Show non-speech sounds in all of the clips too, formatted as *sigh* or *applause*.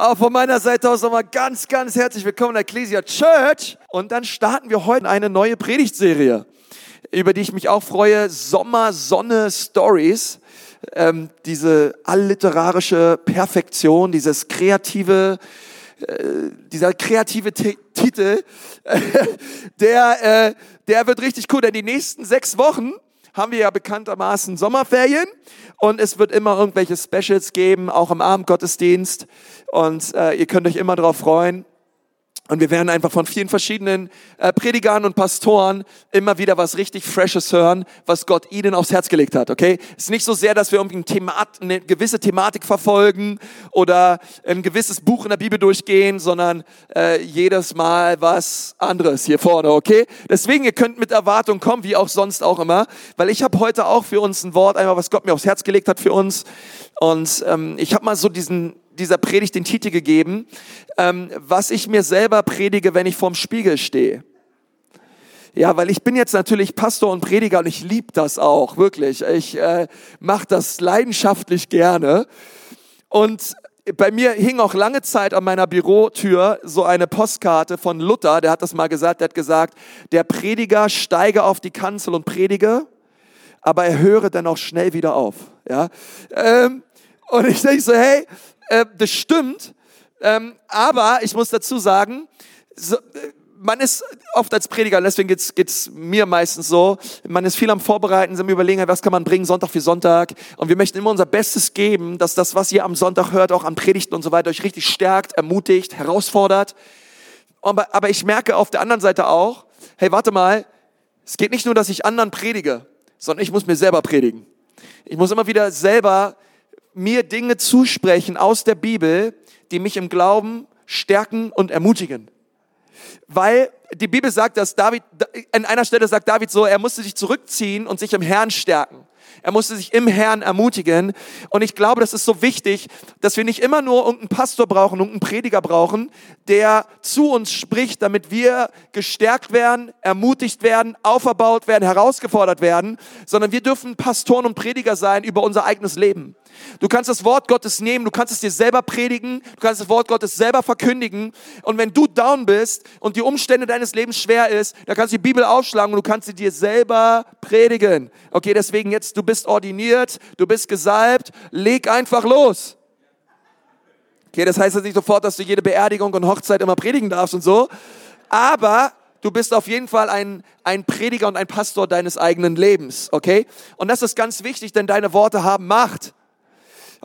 Auch von meiner Seite aus nochmal ganz, ganz herzlich willkommen in der Ecclesia Church. Und dann starten wir heute eine neue Predigtserie, über die ich mich auch freue. Sommer, Sonne, Stories. Ähm, diese alliterarische Perfektion, dieses kreative, äh, dieser kreative T Titel, *laughs* der, äh, der wird richtig cool, denn die nächsten sechs Wochen haben wir ja bekanntermaßen Sommerferien und es wird immer irgendwelche Specials geben, auch im Abendgottesdienst und äh, ihr könnt euch immer darauf freuen. Und wir werden einfach von vielen verschiedenen äh, Predigern und Pastoren immer wieder was richtig Freshes hören, was Gott ihnen aufs Herz gelegt hat, okay? Es ist nicht so sehr, dass wir irgendwie ein Themat, eine gewisse Thematik verfolgen oder ein gewisses Buch in der Bibel durchgehen, sondern äh, jedes Mal was anderes hier vorne, okay? Deswegen, ihr könnt mit Erwartung kommen, wie auch sonst auch immer, weil ich habe heute auch für uns ein Wort, einmal was Gott mir aufs Herz gelegt hat für uns. Und ähm, ich habe mal so diesen dieser Predigt den Titel gegeben, ähm, was ich mir selber predige, wenn ich vorm Spiegel stehe. Ja, weil ich bin jetzt natürlich Pastor und Prediger und ich liebe das auch, wirklich. Ich äh, mache das leidenschaftlich gerne. Und bei mir hing auch lange Zeit an meiner Bürotür so eine Postkarte von Luther, der hat das mal gesagt, der hat gesagt, der Prediger steige auf die Kanzel und predige, aber er höre dann auch schnell wieder auf. Ja? Ähm, und ich denke so, hey, äh, das stimmt, ähm, aber ich muss dazu sagen, so, äh, man ist oft als Prediger, deswegen geht's, geht's mir meistens so, man ist viel am Vorbereiten, am Überlegen, was kann man bringen, Sonntag für Sonntag. Und wir möchten immer unser Bestes geben, dass das, was ihr am Sonntag hört, auch an Predigten und so weiter, euch richtig stärkt, ermutigt, herausfordert. Aber, aber ich merke auf der anderen Seite auch, hey, warte mal, es geht nicht nur, dass ich anderen predige, sondern ich muss mir selber predigen. Ich muss immer wieder selber mir Dinge zusprechen aus der Bibel, die mich im Glauben stärken und ermutigen. Weil die Bibel sagt, dass David, an einer Stelle sagt David so, er musste sich zurückziehen und sich im Herrn stärken. Er musste sich im Herrn ermutigen. Und ich glaube, das ist so wichtig, dass wir nicht immer nur irgendeinen Pastor brauchen, irgendeinen Prediger brauchen, der zu uns spricht, damit wir gestärkt werden, ermutigt werden, auferbaut werden, herausgefordert werden, sondern wir dürfen Pastoren und Prediger sein über unser eigenes Leben. Du kannst das Wort Gottes nehmen, du kannst es dir selber predigen, du kannst das Wort Gottes selber verkündigen. Und wenn du down bist und die Umstände deines Lebens schwer ist, dann kannst du die Bibel aufschlagen und du kannst sie dir selber predigen. Okay, deswegen jetzt, du bist ordiniert, du bist gesalbt, leg einfach los. Okay, das heißt jetzt nicht sofort, dass du jede Beerdigung und Hochzeit immer predigen darfst und so. Aber du bist auf jeden Fall ein, ein Prediger und ein Pastor deines eigenen Lebens, okay? Und das ist ganz wichtig, denn deine Worte haben Macht.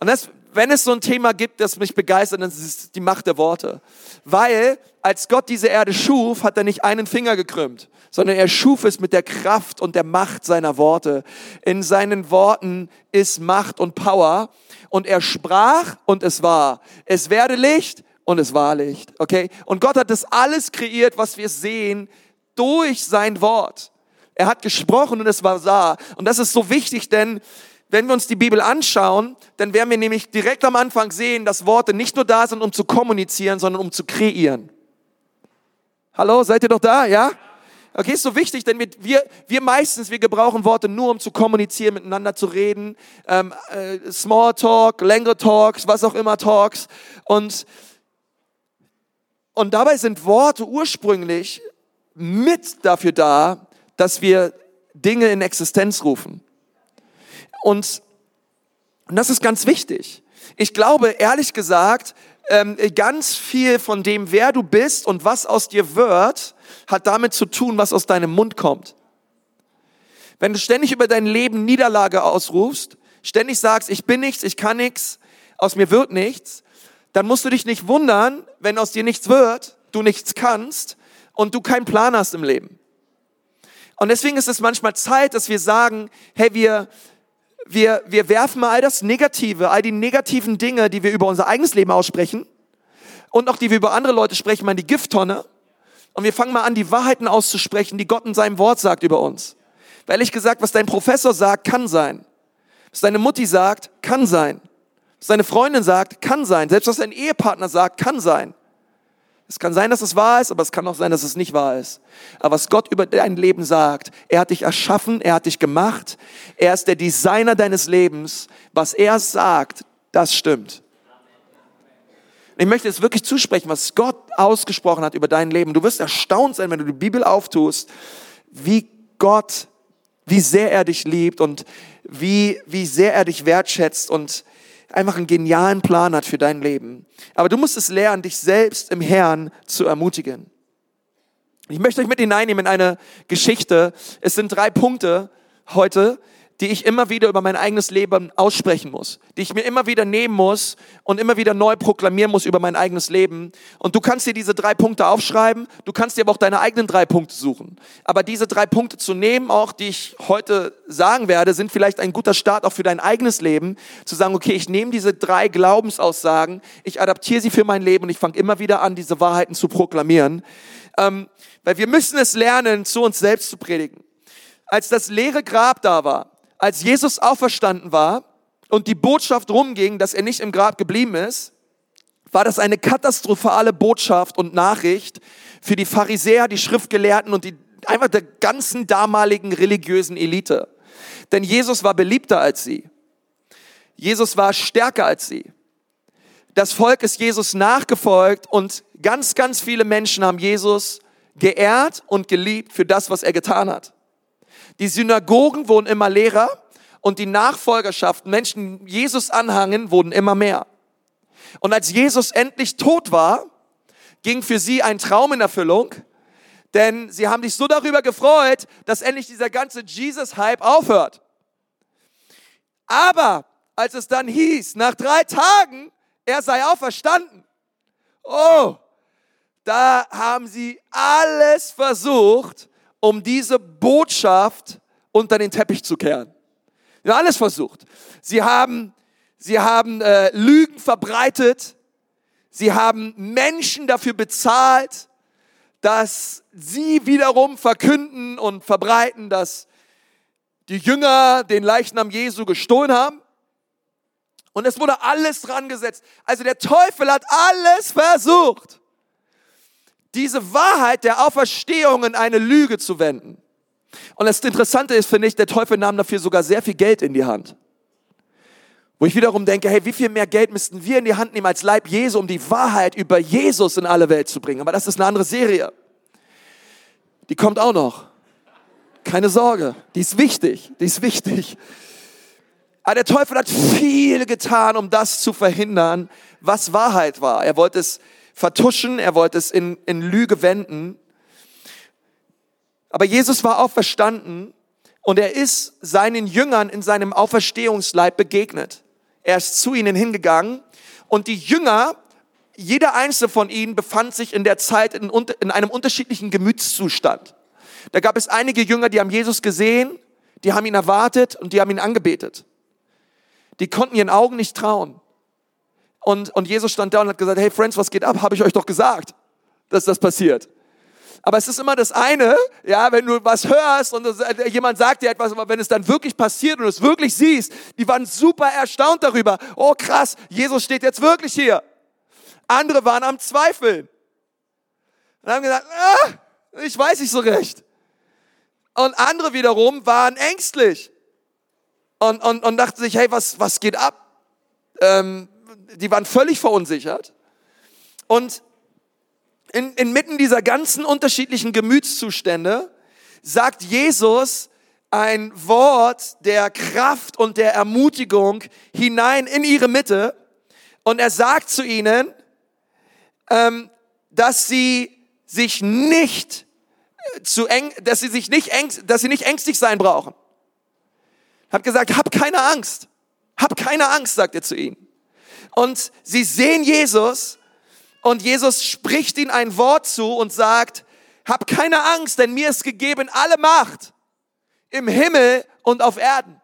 Und das, wenn es so ein Thema gibt, das mich begeistert, dann ist es die Macht der Worte. Weil als Gott diese Erde schuf, hat er nicht einen Finger gekrümmt, sondern er schuf es mit der Kraft und der Macht seiner Worte. In seinen Worten ist Macht und Power. Und er sprach und es war. Es werde Licht und es war Licht. Okay? Und Gott hat das alles kreiert, was wir sehen, durch sein Wort. Er hat gesprochen und es war da. Und das ist so wichtig, denn wenn wir uns die Bibel anschauen, dann werden wir nämlich direkt am Anfang sehen, dass Worte nicht nur da sind, um zu kommunizieren, sondern um zu kreieren. Hallo, seid ihr doch da? Ja? Okay, ist so wichtig, denn wir, wir, meistens, wir gebrauchen Worte nur, um zu kommunizieren, miteinander zu reden. Ähm, äh, Small Talk, längere Talks, was auch immer Talks. Und, und dabei sind Worte ursprünglich mit dafür da, dass wir Dinge in Existenz rufen. Und, und das ist ganz wichtig. Ich glaube, ehrlich gesagt, ähm, ganz viel von dem, wer du bist und was aus dir wird, hat damit zu tun, was aus deinem Mund kommt. Wenn du ständig über dein Leben Niederlage ausrufst, ständig sagst, ich bin nichts, ich kann nichts, aus mir wird nichts, dann musst du dich nicht wundern, wenn aus dir nichts wird, du nichts kannst und du keinen Plan hast im Leben. Und deswegen ist es manchmal Zeit, dass wir sagen, hey, wir, wir, wir werfen mal all das Negative, all die negativen Dinge, die wir über unser eigenes Leben aussprechen und auch die wir über andere Leute sprechen, mal in die Gifttonne. Und wir fangen mal an, die Wahrheiten auszusprechen, die Gott in seinem Wort sagt über uns. Weil ehrlich gesagt, was dein Professor sagt, kann sein. Was deine Mutti sagt, kann sein. Was deine Freundin sagt, kann sein. Selbst was dein Ehepartner sagt, kann sein. Es kann sein, dass es wahr ist, aber es kann auch sein, dass es nicht wahr ist. Aber was Gott über dein Leben sagt, er hat dich erschaffen, er hat dich gemacht, er ist der Designer deines Lebens. Was er sagt, das stimmt. Ich möchte es wirklich zusprechen, was Gott ausgesprochen hat über dein Leben. Du wirst erstaunt sein, wenn du die Bibel auftust, wie Gott, wie sehr er dich liebt und wie, wie sehr er dich wertschätzt und einfach einen genialen Plan hat für dein Leben. Aber du musst es lernen, dich selbst im Herrn zu ermutigen. Ich möchte euch mit hineinnehmen in eine Geschichte. Es sind drei Punkte heute, die ich immer wieder über mein eigenes Leben aussprechen muss, die ich mir immer wieder nehmen muss und immer wieder neu proklamieren muss über mein eigenes Leben. Und du kannst dir diese drei Punkte aufschreiben, du kannst dir aber auch deine eigenen drei Punkte suchen. Aber diese drei Punkte zu nehmen, auch die ich heute sagen werde, sind vielleicht ein guter Start auch für dein eigenes Leben, zu sagen, okay, ich nehme diese drei Glaubensaussagen, ich adaptiere sie für mein Leben und ich fange immer wieder an, diese Wahrheiten zu proklamieren. Ähm, weil wir müssen es lernen, zu uns selbst zu predigen. Als das leere Grab da war, als Jesus auferstanden war und die Botschaft rumging, dass er nicht im Grab geblieben ist, war das eine katastrophale Botschaft und Nachricht für die Pharisäer, die Schriftgelehrten und die einfach der ganzen damaligen religiösen Elite. Denn Jesus war beliebter als sie. Jesus war stärker als sie. Das Volk ist Jesus nachgefolgt und ganz, ganz viele Menschen haben Jesus geehrt und geliebt für das, was er getan hat. Die Synagogen wurden immer leerer und die Nachfolgerschaft, Menschen Jesus anhangen, wurden immer mehr. Und als Jesus endlich tot war, ging für sie ein Traum in Erfüllung, denn sie haben sich so darüber gefreut, dass endlich dieser ganze Jesus-Hype aufhört. Aber als es dann hieß, nach drei Tagen, er sei auferstanden, oh, da haben sie alles versucht, um diese Botschaft unter den Teppich zu kehren. Sie haben alles versucht. Sie haben, sie haben äh, Lügen verbreitet. Sie haben Menschen dafür bezahlt, dass sie wiederum verkünden und verbreiten, dass die Jünger den Leichnam Jesu gestohlen haben. Und es wurde alles dran gesetzt. Also der Teufel hat alles versucht diese Wahrheit der Auferstehung in eine Lüge zu wenden. Und das Interessante ist, finde ich, der Teufel nahm dafür sogar sehr viel Geld in die Hand. Wo ich wiederum denke, hey, wie viel mehr Geld müssten wir in die Hand nehmen als Leib Jesu, um die Wahrheit über Jesus in alle Welt zu bringen. Aber das ist eine andere Serie. Die kommt auch noch. Keine Sorge, die ist wichtig, die ist wichtig. Aber der Teufel hat viel getan, um das zu verhindern, was Wahrheit war. Er wollte es vertuschen, er wollte es in, in Lüge wenden. Aber Jesus war auferstanden und er ist seinen Jüngern in seinem Auferstehungsleib begegnet. Er ist zu ihnen hingegangen und die Jünger, jeder einzelne von ihnen befand sich in der Zeit in, in einem unterschiedlichen Gemütszustand. Da gab es einige Jünger, die haben Jesus gesehen, die haben ihn erwartet und die haben ihn angebetet. Die konnten ihren Augen nicht trauen. Und, und Jesus stand da und hat gesagt, hey Friends, was geht ab? Habe ich euch doch gesagt, dass das passiert. Aber es ist immer das eine, ja, wenn du was hörst und äh, jemand sagt dir etwas, aber wenn es dann wirklich passiert und du es wirklich siehst, die waren super erstaunt darüber. Oh krass, Jesus steht jetzt wirklich hier. Andere waren am Zweifeln. Und haben gesagt, ah, ich weiß nicht so recht. Und andere wiederum waren ängstlich und, und, und dachten sich, hey, was, was geht ab? Ähm, die waren völlig verunsichert. Und in, inmitten dieser ganzen unterschiedlichen Gemütszustände sagt Jesus ein Wort der Kraft und der Ermutigung hinein in ihre Mitte. Und er sagt zu ihnen, ähm, dass sie sich nicht zu eng, dass sie sich nicht eng, dass sie nicht ängstlich sein brauchen. Hat gesagt, hab keine Angst. Hab keine Angst, sagt er zu ihnen und sie sehen Jesus und Jesus spricht ihnen ein Wort zu und sagt, hab keine Angst, denn mir ist gegeben alle Macht im Himmel und auf Erden.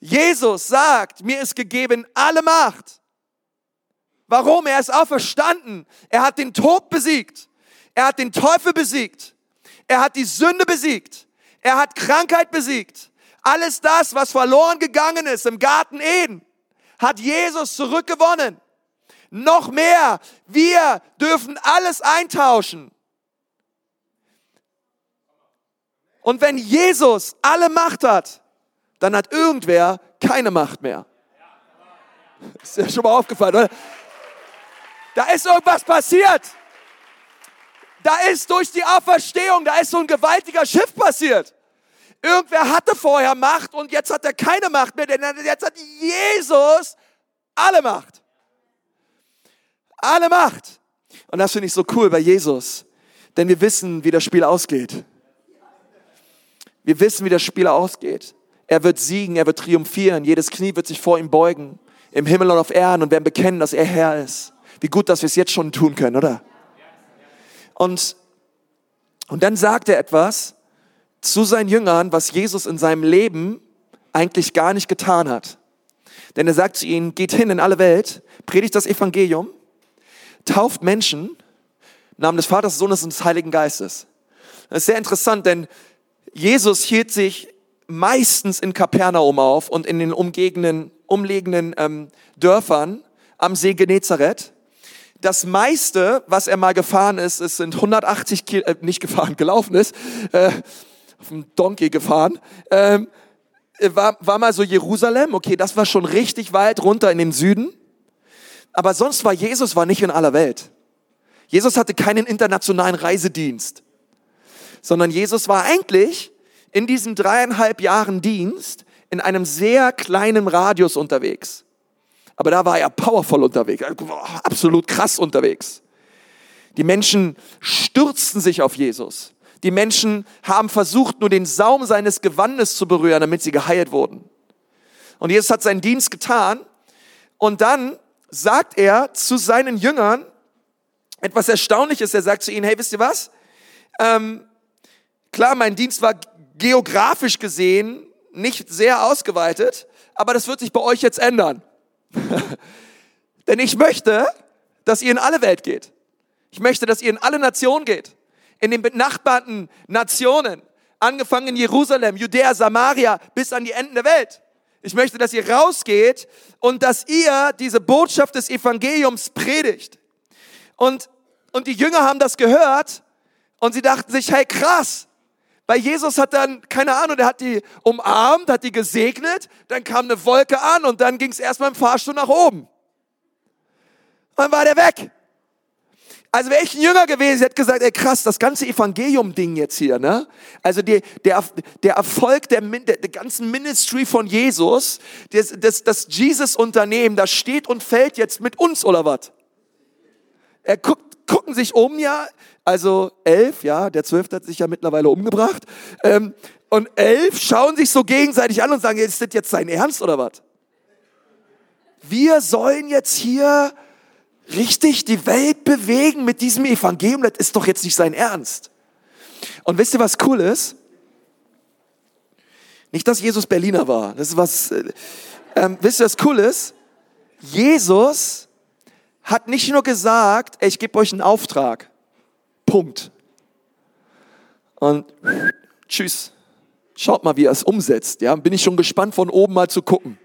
Jesus sagt, mir ist gegeben alle Macht. Warum? Er ist auferstanden. Er hat den Tod besiegt. Er hat den Teufel besiegt. Er hat die Sünde besiegt. Er hat Krankheit besiegt. Alles das, was verloren gegangen ist im Garten Eden, hat Jesus zurückgewonnen. Noch mehr, wir dürfen alles eintauschen. Und wenn Jesus alle Macht hat, dann hat irgendwer keine Macht mehr. *laughs* Ist ja schon mal aufgefallen, oder? Da ist irgendwas passiert. Da ist durch die Auferstehung, da ist so ein gewaltiger Schiff passiert. Irgendwer hatte vorher Macht und jetzt hat er keine Macht mehr, denn jetzt hat Jesus alle Macht. Alle Macht. Und das finde ich so cool bei Jesus, denn wir wissen, wie das Spiel ausgeht. Wir wissen, wie das Spiel ausgeht. Er wird siegen, er wird triumphieren, jedes Knie wird sich vor ihm beugen, im Himmel und auf Erden und werden bekennen, dass er Herr ist. Wie gut, dass wir es jetzt schon tun können, oder? Und, und dann sagt er etwas zu seinen Jüngern, was Jesus in seinem Leben eigentlich gar nicht getan hat. Denn er sagt zu ihnen, geht hin in alle Welt, predigt das Evangelium, tauft Menschen, im Namen des Vaters, des Sohnes und des Heiligen Geistes. Das ist sehr interessant, denn Jesus hielt sich meistens in Kapernaum auf und in den umgegenden, umliegenden ähm, Dörfern am See Genezareth. Das meiste, was er mal gefahren ist, es sind 180 Kilo, äh, nicht gefahren, gelaufen ist, äh, auf dem Donkey gefahren, ähm, war, war mal so Jerusalem, okay, das war schon richtig weit runter in den Süden. Aber sonst war Jesus war nicht in aller Welt. Jesus hatte keinen internationalen Reisedienst, sondern Jesus war eigentlich in diesen dreieinhalb Jahren Dienst in einem sehr kleinen Radius unterwegs. Aber da war er powervoll unterwegs, absolut krass unterwegs. Die Menschen stürzten sich auf Jesus. Die Menschen haben versucht, nur den Saum seines Gewandes zu berühren, damit sie geheilt wurden. Und Jesus hat seinen Dienst getan. Und dann sagt er zu seinen Jüngern etwas Erstaunliches. Er sagt zu ihnen, hey, wisst ihr was? Ähm, klar, mein Dienst war geografisch gesehen nicht sehr ausgeweitet, aber das wird sich bei euch jetzt ändern. *laughs* Denn ich möchte, dass ihr in alle Welt geht. Ich möchte, dass ihr in alle Nationen geht. In den benachbarten Nationen. Angefangen in Jerusalem, Judäa, Samaria bis an die Enden der Welt. Ich möchte, dass ihr rausgeht und dass ihr diese Botschaft des Evangeliums predigt. Und, und die Jünger haben das gehört und sie dachten sich, hey krass, weil Jesus hat dann, keine Ahnung, der hat die umarmt, hat die gesegnet, dann kam eine Wolke an und dann ging es erstmal im Fahrstuhl nach oben. dann war der weg. Also wäre ich ein Jünger gewesen, hätte gesagt, ey krass, das ganze Evangelium-Ding jetzt hier, ne? Also die, der, der Erfolg der, der, der ganzen Ministry von Jesus, das, das, das Jesus-Unternehmen, das steht und fällt jetzt mit uns, oder was? Er guckt, gucken sich um, ja, also elf, ja, der zwölfte hat sich ja mittlerweile umgebracht. Ähm, und elf schauen sich so gegenseitig an und sagen, ist das jetzt sein Ernst oder was? Wir sollen jetzt hier richtig die Welt bewegen mit diesem Evangelium. Das ist doch jetzt nicht sein Ernst. Und wisst ihr, was cool ist? Nicht, dass Jesus Berliner war. Das ist was. Äh, ähm, wisst ihr, was cool ist? Jesus hat nicht nur gesagt, ey, ich gebe euch einen Auftrag. Punkt. Und tschüss. Schaut mal, wie er es umsetzt. Ja, bin ich schon gespannt, von oben mal zu gucken,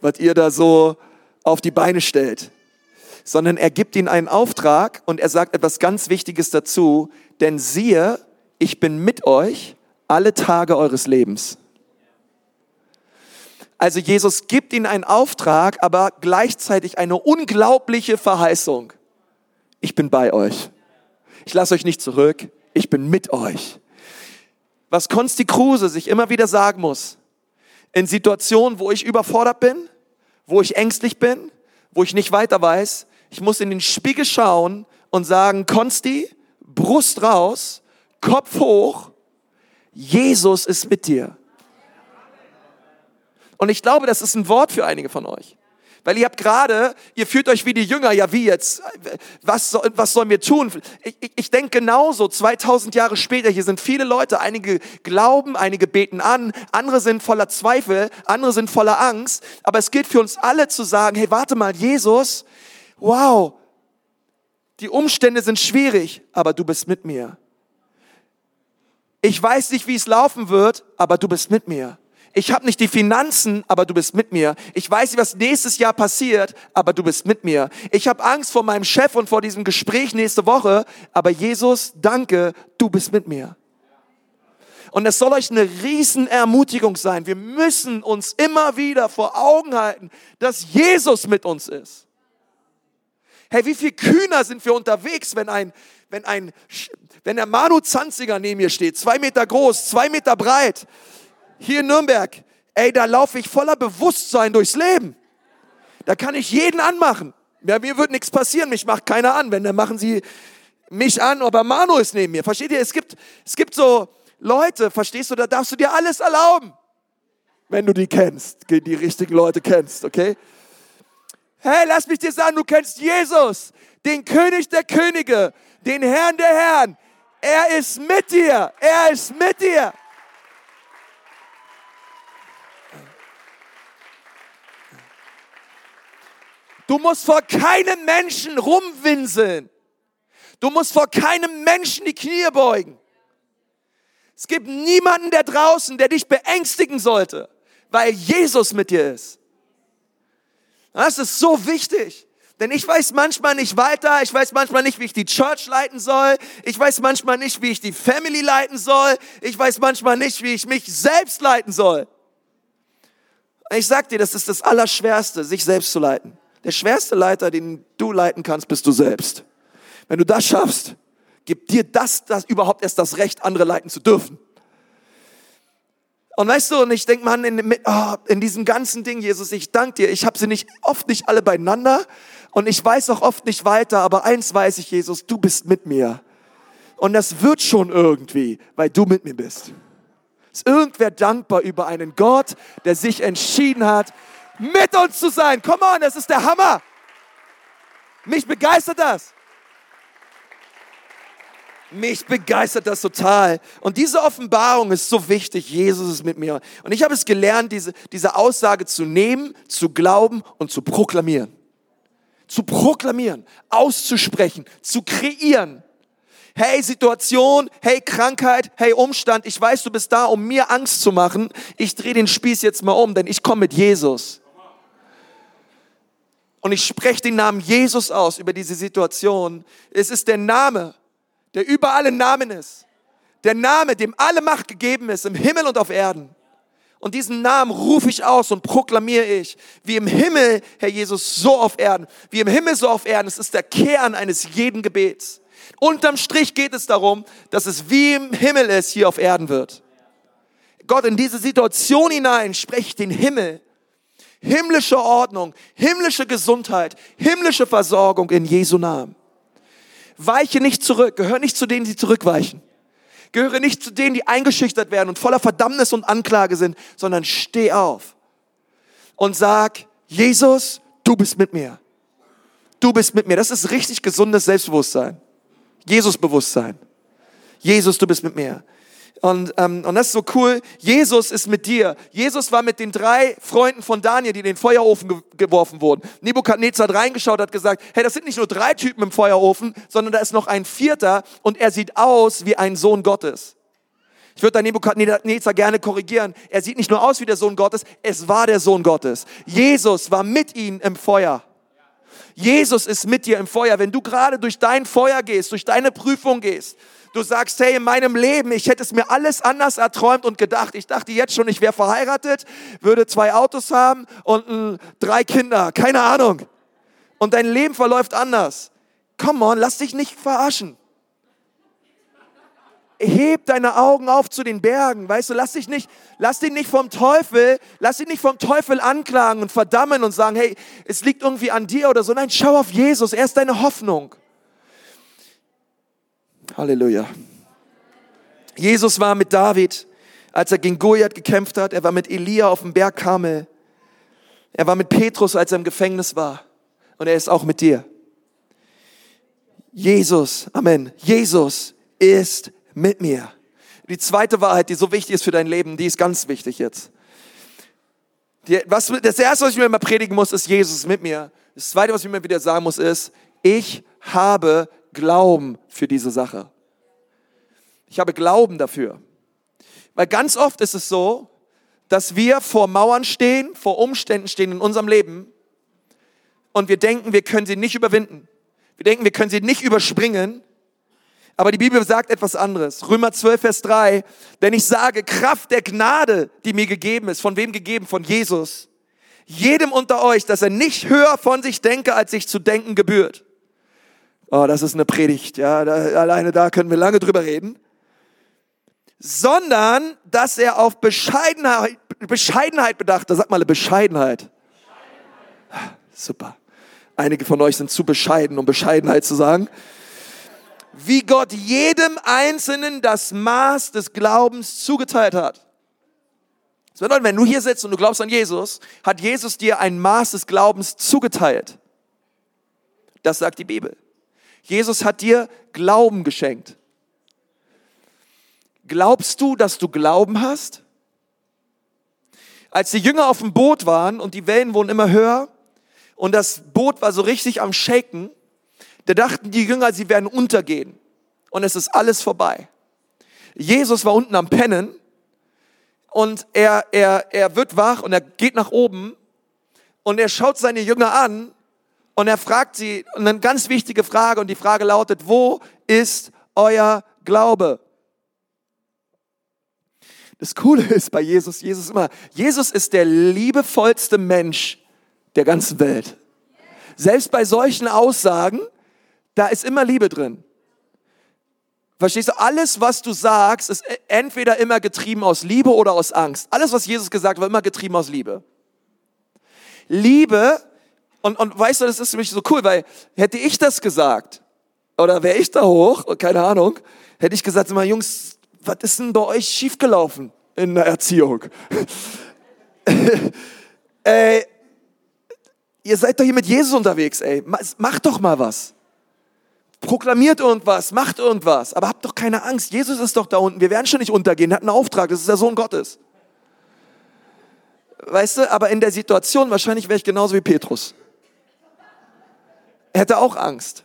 was ihr da so auf die Beine stellt. Sondern er gibt ihnen einen Auftrag und er sagt etwas ganz Wichtiges dazu. Denn siehe, ich bin mit euch alle Tage eures Lebens. Also Jesus gibt ihnen einen Auftrag, aber gleichzeitig eine unglaubliche Verheißung. Ich bin bei euch. Ich lasse euch nicht zurück. Ich bin mit euch. Was Konsti Kruse sich immer wieder sagen muss, in Situationen, wo ich überfordert bin, wo ich ängstlich bin, wo ich nicht weiter weiß, ich muss in den Spiegel schauen und sagen, Konsti, Brust raus, Kopf hoch, Jesus ist mit dir. Und ich glaube, das ist ein Wort für einige von euch. Weil ihr habt gerade, ihr fühlt euch wie die Jünger, ja wie jetzt? Was, soll, was sollen wir tun? Ich, ich, ich denke genauso, 2000 Jahre später, hier sind viele Leute, einige glauben, einige beten an, andere sind voller Zweifel, andere sind voller Angst. Aber es gilt für uns alle zu sagen, hey, warte mal, Jesus, wow, die Umstände sind schwierig, aber du bist mit mir. Ich weiß nicht, wie es laufen wird, aber du bist mit mir. Ich habe nicht die Finanzen, aber du bist mit mir. Ich weiß nicht, was nächstes Jahr passiert, aber du bist mit mir. Ich habe Angst vor meinem Chef und vor diesem Gespräch nächste Woche, aber Jesus, danke, du bist mit mir. Und es soll euch eine Riesenermutigung sein. Wir müssen uns immer wieder vor Augen halten, dass Jesus mit uns ist. Hey, wie viel kühner sind wir unterwegs, wenn ein, wenn ein, wenn der Manu Zanziger neben mir steht, zwei Meter groß, zwei Meter breit, hier in Nürnberg, ey, da laufe ich voller Bewusstsein durchs Leben. Da kann ich jeden anmachen. Ja, mir wird nichts passieren, mich macht keiner an. Wenn, dann machen sie mich an, aber Manu ist neben mir. Versteht ihr? Es gibt, es gibt so Leute, verstehst du, da darfst du dir alles erlauben. Wenn du die kennst, die richtigen Leute kennst, okay? Hey, lass mich dir sagen, du kennst Jesus, den König der Könige, den Herrn der Herren. Er ist mit dir. Er ist mit dir. Du musst vor keinem Menschen rumwinseln. Du musst vor keinem Menschen die Knie beugen. Es gibt niemanden da draußen, der dich beängstigen sollte, weil Jesus mit dir ist. Das ist so wichtig. Denn ich weiß manchmal nicht weiter, ich weiß manchmal nicht, wie ich die Church leiten soll, ich weiß manchmal nicht, wie ich die Family leiten soll, ich weiß manchmal nicht, wie ich mich selbst leiten soll. Ich sag dir, das ist das Allerschwerste, sich selbst zu leiten. Der schwerste Leiter, den du leiten kannst, bist du selbst. Wenn du das schaffst, gibt dir das, das überhaupt erst das Recht, andere leiten zu dürfen. Und weißt du, und ich denke, man, in, oh, in diesem ganzen Ding, Jesus, ich danke dir, ich habe sie nicht oft nicht alle beieinander und ich weiß auch oft nicht weiter, aber eins weiß ich, Jesus, du bist mit mir. Und das wird schon irgendwie, weil du mit mir bist. Ist irgendwer dankbar über einen Gott, der sich entschieden hat, mit uns zu sein. Come on, das ist der Hammer. Mich begeistert das. Mich begeistert das total. Und diese Offenbarung ist so wichtig. Jesus ist mit mir. Und ich habe es gelernt, diese, diese Aussage zu nehmen, zu glauben und zu proklamieren. Zu proklamieren, auszusprechen, zu kreieren. Hey Situation, hey Krankheit, hey Umstand, ich weiß, du bist da, um mir Angst zu machen. Ich drehe den Spieß jetzt mal um, denn ich komme mit Jesus. Und ich spreche den Namen Jesus aus über diese Situation. Es ist der Name, der über alle Namen ist. Der Name, dem alle Macht gegeben ist, im Himmel und auf Erden. Und diesen Namen rufe ich aus und proklamiere ich, wie im Himmel, Herr Jesus, so auf Erden. Wie im Himmel, so auf Erden. Es ist der Kern eines jeden Gebets. Unterm Strich geht es darum, dass es wie im Himmel ist, hier auf Erden wird. Gott, in diese Situation hinein spreche den Himmel himmlische Ordnung, himmlische Gesundheit, himmlische Versorgung in Jesu Namen. Weiche nicht zurück, gehöre nicht zu denen, die zurückweichen. Gehöre nicht zu denen, die eingeschüchtert werden und voller Verdammnis und Anklage sind, sondern steh auf und sag, Jesus, du bist mit mir. Du bist mit mir. Das ist richtig gesundes Selbstbewusstsein. Jesus-Bewusstsein. Jesus, du bist mit mir. Und, ähm, und das ist so cool. Jesus ist mit dir. Jesus war mit den drei Freunden von Daniel, die in den Feuerofen ge geworfen wurden. Nebukadnezar hat reingeschaut, hat gesagt, hey, das sind nicht nur drei Typen im Feuerofen, sondern da ist noch ein vierter und er sieht aus wie ein Sohn Gottes. Ich würde da Nebukadnezar gerne korrigieren. Er sieht nicht nur aus wie der Sohn Gottes, es war der Sohn Gottes. Jesus war mit ihnen im Feuer. Jesus ist mit dir im Feuer. Wenn du gerade durch dein Feuer gehst, durch deine Prüfung gehst, Du sagst, hey, in meinem Leben, ich hätte es mir alles anders erträumt und gedacht. Ich dachte jetzt schon, ich wäre verheiratet, würde zwei Autos haben und äh, drei Kinder. Keine Ahnung. Und dein Leben verläuft anders. Come on, lass dich nicht verarschen. Heb deine Augen auf zu den Bergen, weißt du, lass dich nicht, lass dich nicht vom Teufel, lass dich nicht vom Teufel anklagen und verdammen und sagen, hey, es liegt irgendwie an dir oder so. Nein, schau auf Jesus, er ist deine Hoffnung. Halleluja. Jesus war mit David, als er gegen Goliath gekämpft hat. Er war mit Elia auf dem Berg Karmel. Er war mit Petrus, als er im Gefängnis war. Und er ist auch mit dir. Jesus, Amen. Jesus ist mit mir. Die zweite Wahrheit, die so wichtig ist für dein Leben, die ist ganz wichtig jetzt. Die, was, das erste, was ich mir immer predigen muss, ist Jesus mit mir. Das zweite, was ich mir wieder sagen muss, ist, ich habe Glauben für diese Sache. Ich habe Glauben dafür. Weil ganz oft ist es so, dass wir vor Mauern stehen, vor Umständen stehen in unserem Leben und wir denken, wir können sie nicht überwinden. Wir denken, wir können sie nicht überspringen. Aber die Bibel sagt etwas anderes. Römer 12, Vers 3. Denn ich sage, Kraft der Gnade, die mir gegeben ist. Von wem gegeben? Von Jesus. Jedem unter euch, dass er nicht höher von sich denke, als sich zu denken gebührt. Oh, das ist eine Predigt, ja. Da, alleine da können wir lange drüber reden. Sondern, dass er auf Bescheidenheit, Bescheidenheit bedacht. Da sag mal Bescheidenheit. Bescheidenheit. Super. Einige von euch sind zu bescheiden, um Bescheidenheit zu sagen. Wie Gott jedem Einzelnen das Maß des Glaubens zugeteilt hat. Das bedeutet, wenn du hier sitzt und du glaubst an Jesus, hat Jesus dir ein Maß des Glaubens zugeteilt. Das sagt die Bibel. Jesus hat dir Glauben geschenkt. Glaubst du, dass du Glauben hast? Als die Jünger auf dem Boot waren und die Wellen wurden immer höher und das Boot war so richtig am Shaken, da dachten die Jünger, sie werden untergehen und es ist alles vorbei. Jesus war unten am Pennen und er, er, er wird wach und er geht nach oben und er schaut seine Jünger an und er fragt sie eine ganz wichtige Frage und die Frage lautet, wo ist euer Glaube? Das Coole ist bei Jesus, Jesus immer, Jesus ist der liebevollste Mensch der ganzen Welt. Selbst bei solchen Aussagen, da ist immer Liebe drin. Verstehst du? Alles, was du sagst, ist entweder immer getrieben aus Liebe oder aus Angst. Alles, was Jesus gesagt hat, war immer getrieben aus Liebe. Liebe und, und weißt du, das ist nämlich so cool, weil hätte ich das gesagt, oder wäre ich da hoch, keine Ahnung, hätte ich gesagt, mal Jungs, was ist denn bei euch schiefgelaufen in der Erziehung? *laughs* äh, ihr seid doch hier mit Jesus unterwegs, ey. Macht doch mal was. Proklamiert irgendwas, macht irgendwas, aber habt doch keine Angst. Jesus ist doch da unten. Wir werden schon nicht untergehen. Er hat einen Auftrag. Das ist der Sohn Gottes. Weißt du, aber in der Situation wahrscheinlich wäre ich genauso wie Petrus. Er hätte auch Angst.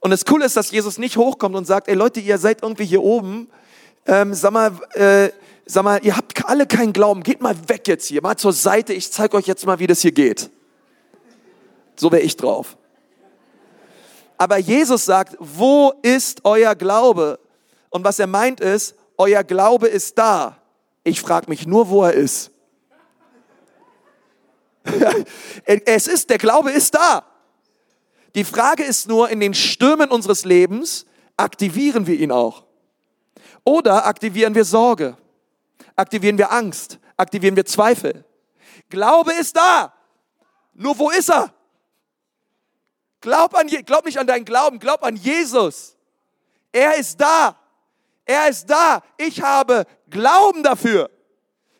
Und das Coole ist, dass Jesus nicht hochkommt und sagt, ey Leute, ihr seid irgendwie hier oben, ähm, sag mal, äh, sag mal, ihr habt alle keinen Glauben, geht mal weg jetzt hier, mal zur Seite, ich zeige euch jetzt mal, wie das hier geht. So wäre ich drauf. Aber Jesus sagt, wo ist euer Glaube? Und was er meint ist, euer Glaube ist da. Ich frage mich nur, wo er ist. *laughs* es ist, der Glaube ist da. Die Frage ist nur, in den Stürmen unseres Lebens aktivieren wir ihn auch. Oder aktivieren wir Sorge? Aktivieren wir Angst? Aktivieren wir Zweifel? Glaube ist da. Nur wo ist er? Glaub, an, glaub nicht an deinen Glauben, glaub an Jesus. Er ist da. Er ist da. Ich habe Glauben dafür.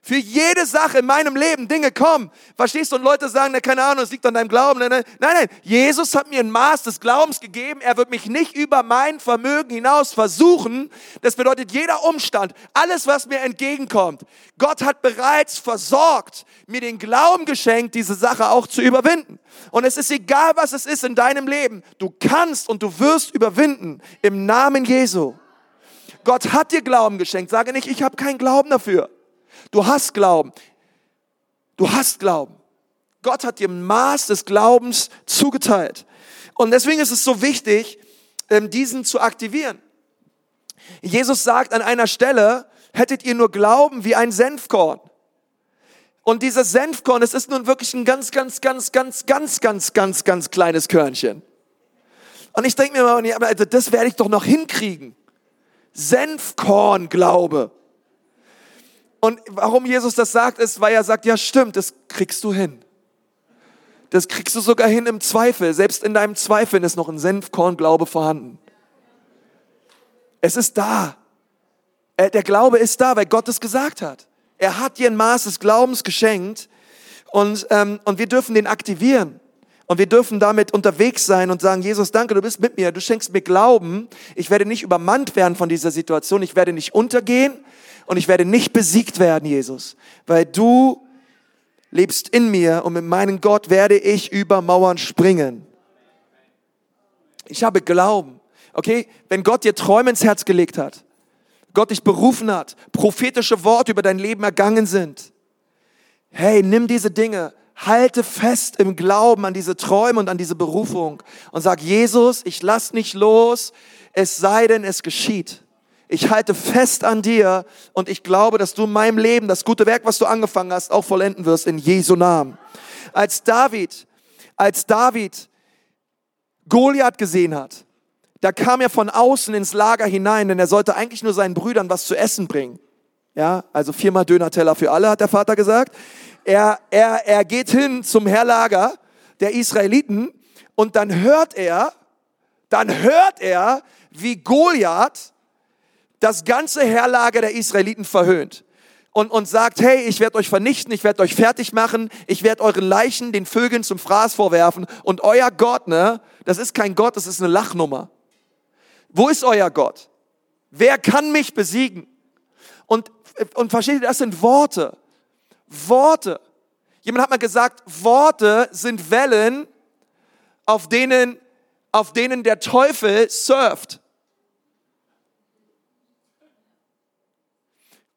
Für jede Sache in meinem Leben Dinge kommen. Verstehst du? Und Leute sagen, na, keine Ahnung, es liegt an deinem Glauben. Nein, nein, nein. Jesus hat mir ein Maß des Glaubens gegeben. Er wird mich nicht über mein Vermögen hinaus versuchen. Das bedeutet, jeder Umstand, alles, was mir entgegenkommt, Gott hat bereits versorgt, mir den Glauben geschenkt, diese Sache auch zu überwinden. Und es ist egal, was es ist in deinem Leben. Du kannst und du wirst überwinden im Namen Jesu. Gott hat dir Glauben geschenkt. Sage nicht, ich habe keinen Glauben dafür. Du hast Glauben. Du hast Glauben. Gott hat dir ein Maß des Glaubens zugeteilt. Und deswegen ist es so wichtig, ähm, diesen zu aktivieren. Jesus sagt an einer Stelle, hättet ihr nur Glauben wie ein Senfkorn. Und dieses Senfkorn, es ist nun wirklich ein ganz, ganz, ganz, ganz, ganz, ganz, ganz, ganz kleines Körnchen. Und ich denke mir mal, aber das werde ich doch noch hinkriegen. Senfkorn-Glaube. Und warum Jesus das sagt, ist, weil er sagt, ja stimmt, das kriegst du hin. Das kriegst du sogar hin im Zweifel. Selbst in deinem Zweifeln ist noch ein Senfkornglaube vorhanden. Es ist da. Der Glaube ist da, weil Gott es gesagt hat. Er hat dir ein Maß des Glaubens geschenkt und, ähm, und wir dürfen den aktivieren. Und wir dürfen damit unterwegs sein und sagen, Jesus, danke, du bist mit mir, du schenkst mir Glauben. Ich werde nicht übermannt werden von dieser Situation, ich werde nicht untergehen, und ich werde nicht besiegt werden, Jesus, weil du lebst in mir und mit meinem Gott werde ich über Mauern springen. Ich habe Glauben. Okay, wenn Gott dir Träume ins Herz gelegt hat, Gott dich berufen hat, prophetische Worte über dein Leben ergangen sind, hey, nimm diese Dinge, halte fest im Glauben an diese Träume und an diese Berufung und sag, Jesus, ich lass nicht los, es sei denn, es geschieht. Ich halte fest an dir und ich glaube, dass du in meinem Leben das gute Werk, was du angefangen hast, auch vollenden wirst in Jesu Namen. Als David, als David Goliath gesehen hat da kam er von außen ins Lager hinein, denn er sollte eigentlich nur seinen Brüdern was zu essen bringen. Ja, also viermal Döner-Teller für alle, hat der Vater gesagt. Er, er, er geht hin zum Herrlager der Israeliten und dann hört er, dann hört er, wie Goliath das ganze Herrlager der Israeliten verhöhnt und, und sagt, hey, ich werde euch vernichten, ich werde euch fertig machen, ich werde euren Leichen den Vögeln zum Fraß vorwerfen und euer Gott, ne, das ist kein Gott, das ist eine Lachnummer. Wo ist euer Gott? Wer kann mich besiegen? Und, und versteht ihr, das sind Worte. Worte. Jemand hat mal gesagt, Worte sind Wellen, auf denen, auf denen der Teufel surft.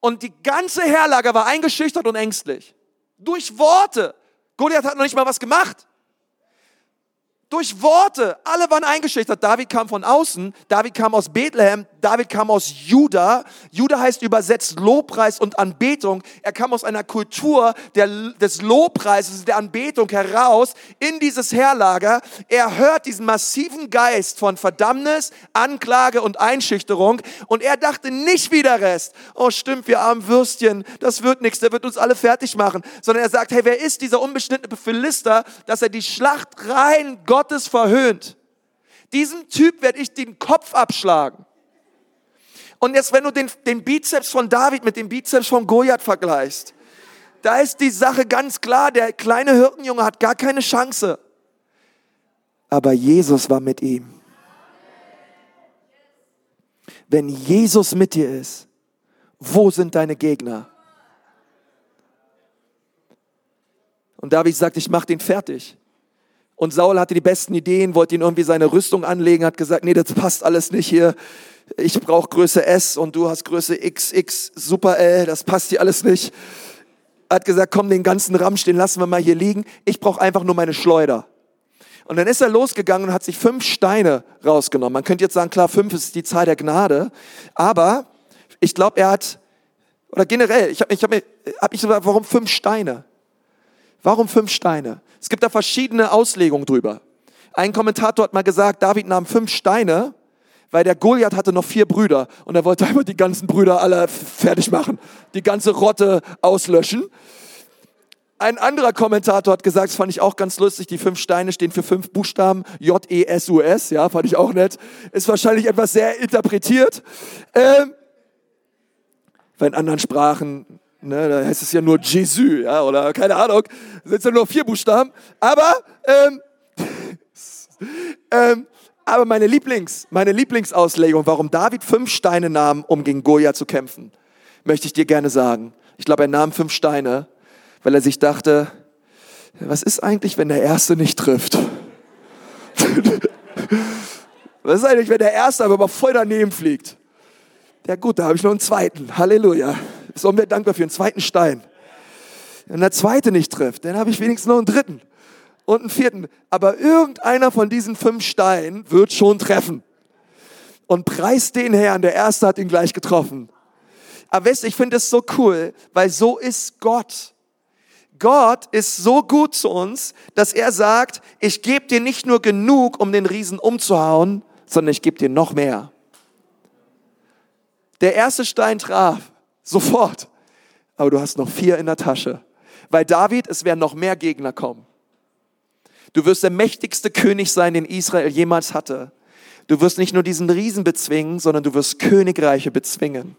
Und die ganze Herlage war eingeschüchtert und ängstlich. Durch Worte. Goliath hat noch nicht mal was gemacht durch Worte. Alle waren eingeschüchtert. David kam von außen, David kam aus Bethlehem, David kam aus Juda. Juda heißt übersetzt Lobpreis und Anbetung. Er kam aus einer Kultur der, des Lobpreises, der Anbetung heraus in dieses Herlager. Er hört diesen massiven Geist von Verdammnis, Anklage und Einschüchterung und er dachte nicht wie der Rest, oh stimmt, wir armen Würstchen, das wird nichts, der wird uns alle fertig machen, sondern er sagt, hey, wer ist dieser unbeschnittene Philister, dass er die Schlacht rein Gott Gottes verhöhnt. Diesem Typ werde ich den Kopf abschlagen. Und jetzt, wenn du den, den Bizeps von David mit dem Bizeps von Goliath vergleichst, da ist die Sache ganz klar, der kleine Hirtenjunge hat gar keine Chance. Aber Jesus war mit ihm. Wenn Jesus mit dir ist, wo sind deine Gegner? Und David sagt, ich mach den fertig. Und Saul hatte die besten Ideen, wollte ihn irgendwie seine Rüstung anlegen, hat gesagt, nee, das passt alles nicht hier. Ich brauche Größe S und du hast Größe XX, Super L, das passt hier alles nicht. Hat gesagt, komm, den ganzen Ramsch, den lassen wir mal hier liegen. Ich brauche einfach nur meine Schleuder. Und dann ist er losgegangen und hat sich fünf Steine rausgenommen. Man könnte jetzt sagen, klar, fünf ist die Zahl der Gnade. Aber ich glaube, er hat, oder generell, ich habe ich hab, hab mich gesagt, warum fünf Steine? Warum fünf Steine? Es gibt da verschiedene Auslegungen drüber. Ein Kommentator hat mal gesagt, David nahm fünf Steine, weil der Goliath hatte noch vier Brüder und er wollte einfach die ganzen Brüder alle fertig machen, die ganze Rotte auslöschen. Ein anderer Kommentator hat gesagt, das fand ich auch ganz lustig, die fünf Steine stehen für fünf Buchstaben, J-E-S-U-S, ja, fand ich auch nett. Ist wahrscheinlich etwas sehr interpretiert. Ähm, weil in anderen Sprachen Ne, da heißt es ja nur Jésus, ja, oder keine Ahnung, sind ja nur vier Buchstaben. Aber, ähm, *laughs* ähm, aber meine Lieblings, meine Lieblingsauslegung, warum David fünf Steine nahm, um gegen Goya zu kämpfen, möchte ich dir gerne sagen. Ich glaube, er nahm fünf Steine, weil er sich dachte, was ist eigentlich, wenn der Erste nicht trifft? *laughs* was ist eigentlich, wenn der Erste aber voll daneben fliegt? Ja gut, da habe ich noch einen zweiten. Halleluja. Sollen wir dankbar für einen zweiten Stein. Wenn der zweite nicht trifft, dann habe ich wenigstens noch einen dritten und einen vierten. Aber irgendeiner von diesen fünf Steinen wird schon treffen. Und preist den Herrn, der erste hat ihn gleich getroffen. Aber weißt ich finde es so cool, weil so ist Gott. Gott ist so gut zu uns, dass er sagt, ich gebe dir nicht nur genug, um den Riesen umzuhauen, sondern ich gebe dir noch mehr. Der erste Stein traf, sofort. Aber du hast noch vier in der Tasche. Weil David, es werden noch mehr Gegner kommen. Du wirst der mächtigste König sein, den Israel jemals hatte. Du wirst nicht nur diesen Riesen bezwingen, sondern du wirst Königreiche bezwingen.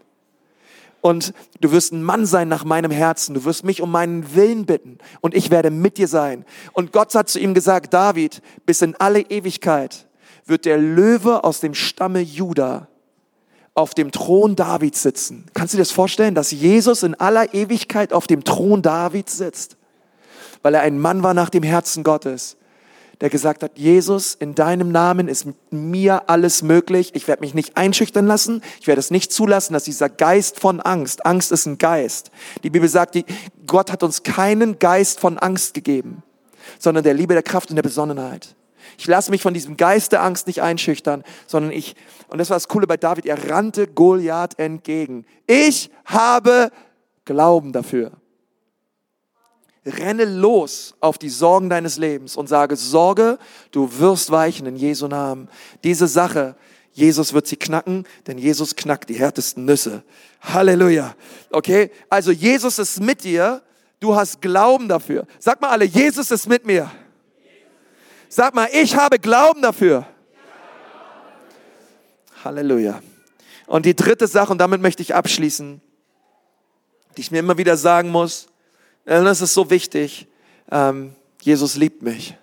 Und du wirst ein Mann sein nach meinem Herzen. Du wirst mich um meinen Willen bitten. Und ich werde mit dir sein. Und Gott hat zu ihm gesagt, David, bis in alle Ewigkeit wird der Löwe aus dem Stamme Juda auf dem Thron Davids sitzen. Kannst du dir das vorstellen, dass Jesus in aller Ewigkeit auf dem Thron Davids sitzt? Weil er ein Mann war nach dem Herzen Gottes, der gesagt hat, Jesus, in deinem Namen ist mir alles möglich. Ich werde mich nicht einschüchtern lassen. Ich werde es nicht zulassen, dass dieser Geist von Angst, Angst ist ein Geist. Die Bibel sagt, Gott hat uns keinen Geist von Angst gegeben, sondern der Liebe, der Kraft und der Besonnenheit. Ich lasse mich von diesem Geist der Angst nicht einschüchtern, sondern ich, und das war das Coole bei David, er rannte Goliath entgegen. Ich habe Glauben dafür. Renne los auf die Sorgen deines Lebens und sage, Sorge, du wirst weichen in Jesu Namen. Diese Sache, Jesus wird sie knacken, denn Jesus knackt die härtesten Nüsse. Halleluja. Okay? Also Jesus ist mit dir. Du hast Glauben dafür. Sag mal alle, Jesus ist mit mir. Sag mal, ich habe Glauben dafür. Halleluja. Und die dritte Sache, und damit möchte ich abschließen, die ich mir immer wieder sagen muss, das ist so wichtig, ähm, Jesus liebt mich.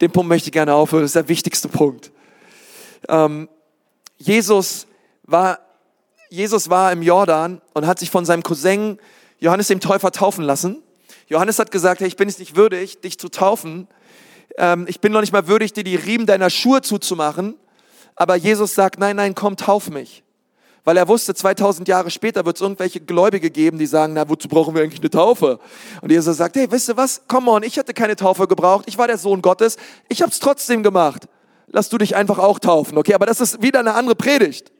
Den Punkt möchte ich gerne aufhören, das ist der wichtigste Punkt. Ähm, Jesus war, Jesus war im Jordan und hat sich von seinem Cousin Johannes dem Täufer taufen lassen. Johannes hat gesagt, hey, ich bin es nicht würdig, dich zu taufen. Ähm, ich bin noch nicht mal würdig, dir die Riemen deiner Schuhe zuzumachen. Aber Jesus sagt, nein, nein, komm, tauf mich. Weil er wusste, 2000 Jahre später wird es irgendwelche Gläubige geben, die sagen, na, wozu brauchen wir eigentlich eine Taufe? Und Jesus sagt, hey, wisst ihr was? Come on, ich hätte keine Taufe gebraucht. Ich war der Sohn Gottes. Ich habe es trotzdem gemacht. Lass du dich einfach auch taufen, okay? Aber das ist wieder eine andere Predigt.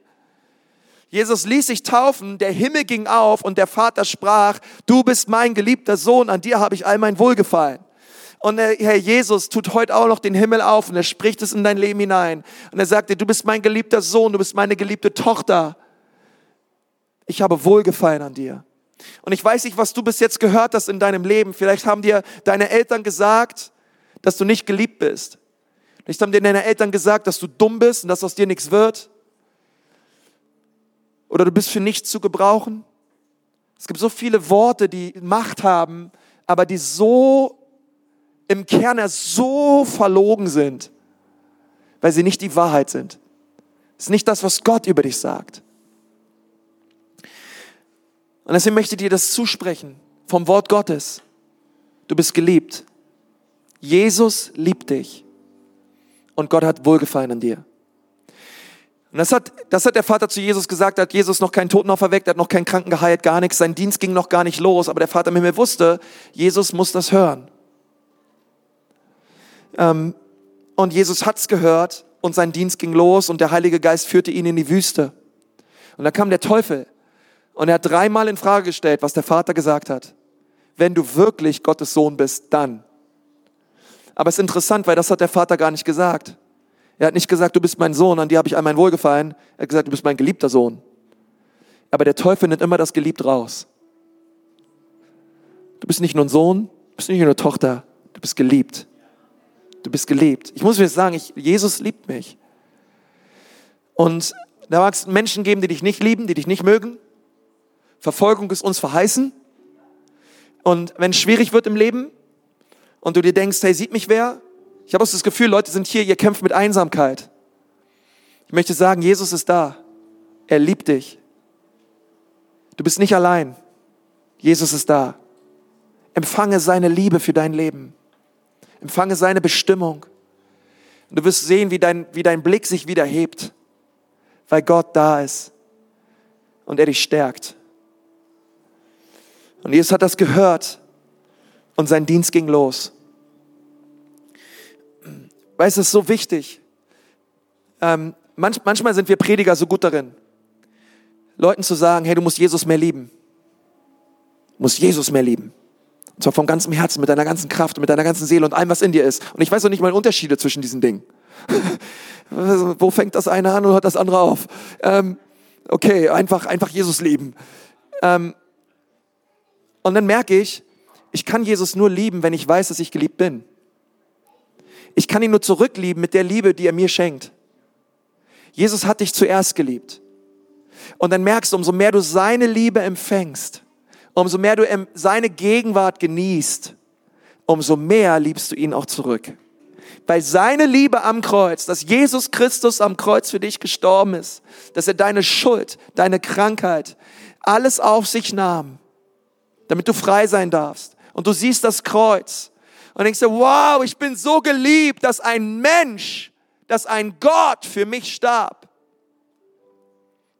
Jesus ließ sich taufen, der Himmel ging auf und der Vater sprach, du bist mein geliebter Sohn, an dir habe ich all mein Wohlgefallen. Und der Herr Jesus tut heute auch noch den Himmel auf und er spricht es in dein Leben hinein. Und er sagte, du bist mein geliebter Sohn, du bist meine geliebte Tochter. Ich habe Wohlgefallen an dir. Und ich weiß nicht, was du bis jetzt gehört hast in deinem Leben. Vielleicht haben dir deine Eltern gesagt, dass du nicht geliebt bist. Vielleicht haben dir deine Eltern gesagt, dass du dumm bist und dass aus dir nichts wird. Oder du bist für nichts zu gebrauchen. Es gibt so viele Worte, die Macht haben, aber die so im Kern so verlogen sind, weil sie nicht die Wahrheit sind. Es ist nicht das, was Gott über dich sagt. Und deswegen möchte ich dir das zusprechen vom Wort Gottes. Du bist geliebt. Jesus liebt dich. Und Gott hat Wohlgefallen an dir. Und das hat, das hat der Vater zu Jesus gesagt, hat Jesus noch keinen Toten auferweckt, hat noch keinen Kranken geheilt, gar nichts. Sein Dienst ging noch gar nicht los, aber der Vater im Himmel wusste, Jesus muss das hören. Ähm, und Jesus hat's gehört und sein Dienst ging los und der Heilige Geist führte ihn in die Wüste. Und da kam der Teufel und er hat dreimal in Frage gestellt, was der Vater gesagt hat. Wenn du wirklich Gottes Sohn bist, dann. Aber es ist interessant, weil das hat der Vater gar nicht gesagt. Er hat nicht gesagt, du bist mein Sohn, an dir habe ich all mein Wohlgefallen. Er hat gesagt, du bist mein geliebter Sohn. Aber der Teufel nimmt immer das geliebt raus. Du bist nicht nur ein Sohn, du bist nicht nur eine Tochter, du bist geliebt. Du bist geliebt. Ich muss mir sagen, ich, Jesus liebt mich. Und da mag es Menschen geben, die dich nicht lieben, die dich nicht mögen. Verfolgung ist uns verheißen. Und wenn es schwierig wird im Leben und du dir denkst, hey, sieht mich wer? Ich habe auch das Gefühl, Leute sind hier, ihr kämpft mit Einsamkeit. Ich möchte sagen, Jesus ist da. Er liebt dich. Du bist nicht allein. Jesus ist da. Empfange seine Liebe für dein Leben. Empfange seine Bestimmung. Und du wirst sehen, wie dein, wie dein Blick sich wieder hebt, weil Gott da ist und er dich stärkt. Und Jesus hat das gehört und sein Dienst ging los. Du, es ist so wichtig. Ähm, manch, manchmal sind wir Prediger so gut darin, Leuten zu sagen, hey, du musst Jesus mehr lieben. Du musst Jesus mehr lieben. Und zwar vom ganzen Herzen, mit deiner ganzen Kraft, mit deiner ganzen Seele und allem, was in dir ist. Und ich weiß noch nicht mal Unterschiede zwischen diesen Dingen. *laughs* Wo fängt das eine an und hört das andere auf? Ähm, okay, einfach, einfach Jesus lieben. Ähm, und dann merke ich, ich kann Jesus nur lieben, wenn ich weiß, dass ich geliebt bin. Ich kann ihn nur zurücklieben mit der Liebe, die er mir schenkt. Jesus hat dich zuerst geliebt. Und dann merkst du, umso mehr du seine Liebe empfängst, umso mehr du seine Gegenwart genießt, umso mehr liebst du ihn auch zurück. Weil seine Liebe am Kreuz, dass Jesus Christus am Kreuz für dich gestorben ist, dass er deine Schuld, deine Krankheit, alles auf sich nahm, damit du frei sein darfst. Und du siehst das Kreuz und denkst dir, wow, ich bin so geliebt, dass ein Mensch, dass ein Gott für mich starb.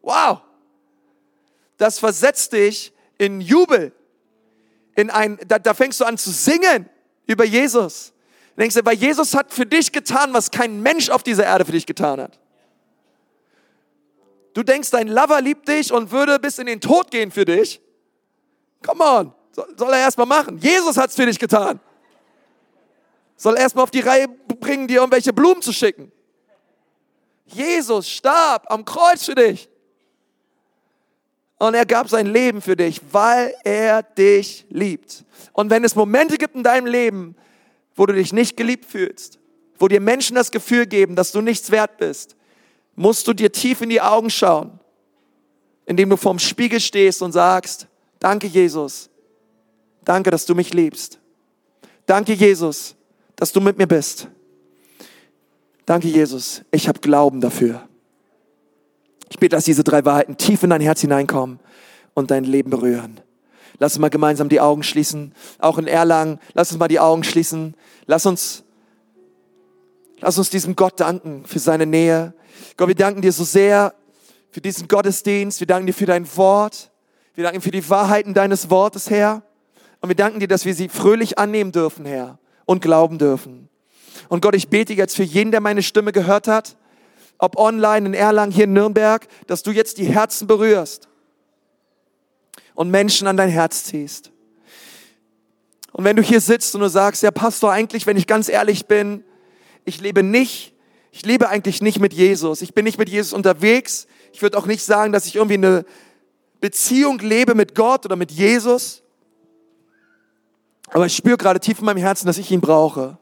Wow. Das versetzt dich in Jubel, in ein, da, da fängst du an zu singen über Jesus. Du denkst du, weil Jesus hat für dich getan, was kein Mensch auf dieser Erde für dich getan hat. Du denkst, dein Lover liebt dich und würde bis in den Tod gehen für dich. Come on, Soll er erstmal machen. Jesus hat es für dich getan. Soll erstmal auf die Reihe bringen, dir irgendwelche Blumen zu schicken. Jesus starb am Kreuz für dich. Und er gab sein Leben für dich, weil er dich liebt. Und wenn es Momente gibt in deinem Leben, wo du dich nicht geliebt fühlst, wo dir Menschen das Gefühl geben, dass du nichts wert bist, musst du dir tief in die Augen schauen, indem du vorm Spiegel stehst und sagst, danke Jesus, danke, dass du mich liebst. Danke Jesus, dass du mit mir bist. Danke Jesus, ich habe Glauben dafür. Ich bete, dass diese drei Wahrheiten tief in dein Herz hineinkommen und dein Leben berühren. Lass uns mal gemeinsam die Augen schließen. Auch in Erlangen, lass uns mal die Augen schließen. Lass uns, lass uns diesem Gott danken für seine Nähe. Gott, wir danken dir so sehr für diesen Gottesdienst. Wir danken dir für dein Wort. Wir danken dir für die Wahrheiten deines Wortes, Herr. Und wir danken dir, dass wir sie fröhlich annehmen dürfen, Herr, und glauben dürfen. Und Gott, ich bete jetzt für jeden, der meine Stimme gehört hat, ob online in Erlangen, hier in Nürnberg, dass du jetzt die Herzen berührst und Menschen an dein Herz ziehst. Und wenn du hier sitzt und du sagst, ja Pastor, eigentlich, wenn ich ganz ehrlich bin, ich lebe nicht, ich lebe eigentlich nicht mit Jesus. Ich bin nicht mit Jesus unterwegs. Ich würde auch nicht sagen, dass ich irgendwie eine Beziehung lebe mit Gott oder mit Jesus. Aber ich spüre gerade tief in meinem Herzen, dass ich ihn brauche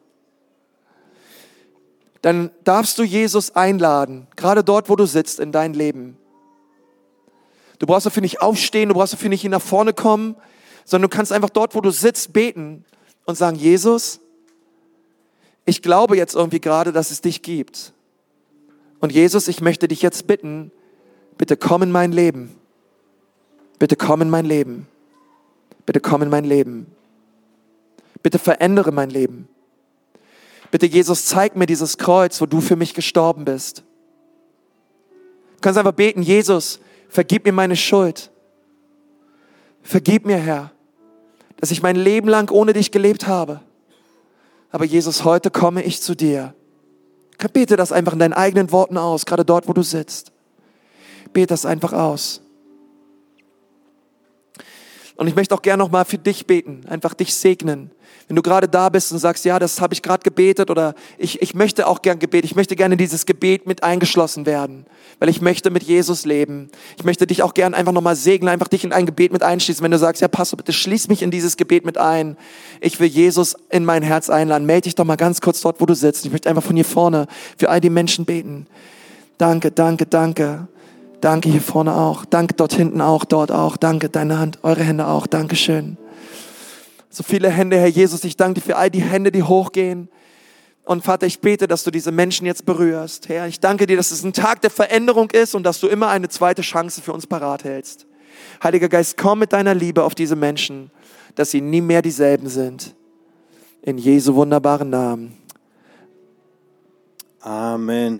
dann darfst du Jesus einladen, gerade dort, wo du sitzt in dein Leben. Du brauchst dafür nicht aufstehen, du brauchst dafür nicht nach vorne kommen, sondern du kannst einfach dort, wo du sitzt, beten und sagen, Jesus, ich glaube jetzt irgendwie gerade, dass es dich gibt. Und Jesus, ich möchte dich jetzt bitten, bitte komm in mein Leben. Bitte komm in mein Leben. Bitte komm in mein Leben. Bitte verändere mein Leben. Bitte Jesus, zeig mir dieses Kreuz, wo du für mich gestorben bist. Du kannst einfach beten, Jesus, vergib mir meine Schuld. Vergib mir, Herr, dass ich mein Leben lang ohne dich gelebt habe. Aber Jesus, heute komme ich zu dir. Bete das einfach in deinen eigenen Worten aus, gerade dort, wo du sitzt. Bete das einfach aus. Und ich möchte auch gerne nochmal für dich beten, einfach dich segnen. Wenn du gerade da bist und sagst, ja, das habe ich gerade gebetet oder ich, ich möchte auch gern gebeten, ich möchte gerne in dieses Gebet mit eingeschlossen werden, weil ich möchte mit Jesus leben. Ich möchte dich auch gern einfach nochmal segnen, einfach dich in ein Gebet mit einschließen. Wenn du sagst, ja, Pastor, bitte schließ mich in dieses Gebet mit ein. Ich will Jesus in mein Herz einladen. Melde dich doch mal ganz kurz dort, wo du sitzt. Ich möchte einfach von hier vorne für all die Menschen beten. Danke, danke, danke. Danke hier vorne auch. Danke dort hinten auch, dort auch. Danke, deine Hand, eure Hände auch. Dankeschön. So viele Hände, Herr Jesus. Ich danke dir für all die Hände, die hochgehen. Und Vater, ich bete, dass du diese Menschen jetzt berührst. Herr, ich danke dir, dass es ein Tag der Veränderung ist und dass du immer eine zweite Chance für uns parat hältst. Heiliger Geist, komm mit deiner Liebe auf diese Menschen, dass sie nie mehr dieselben sind. In Jesu wunderbaren Namen. Amen.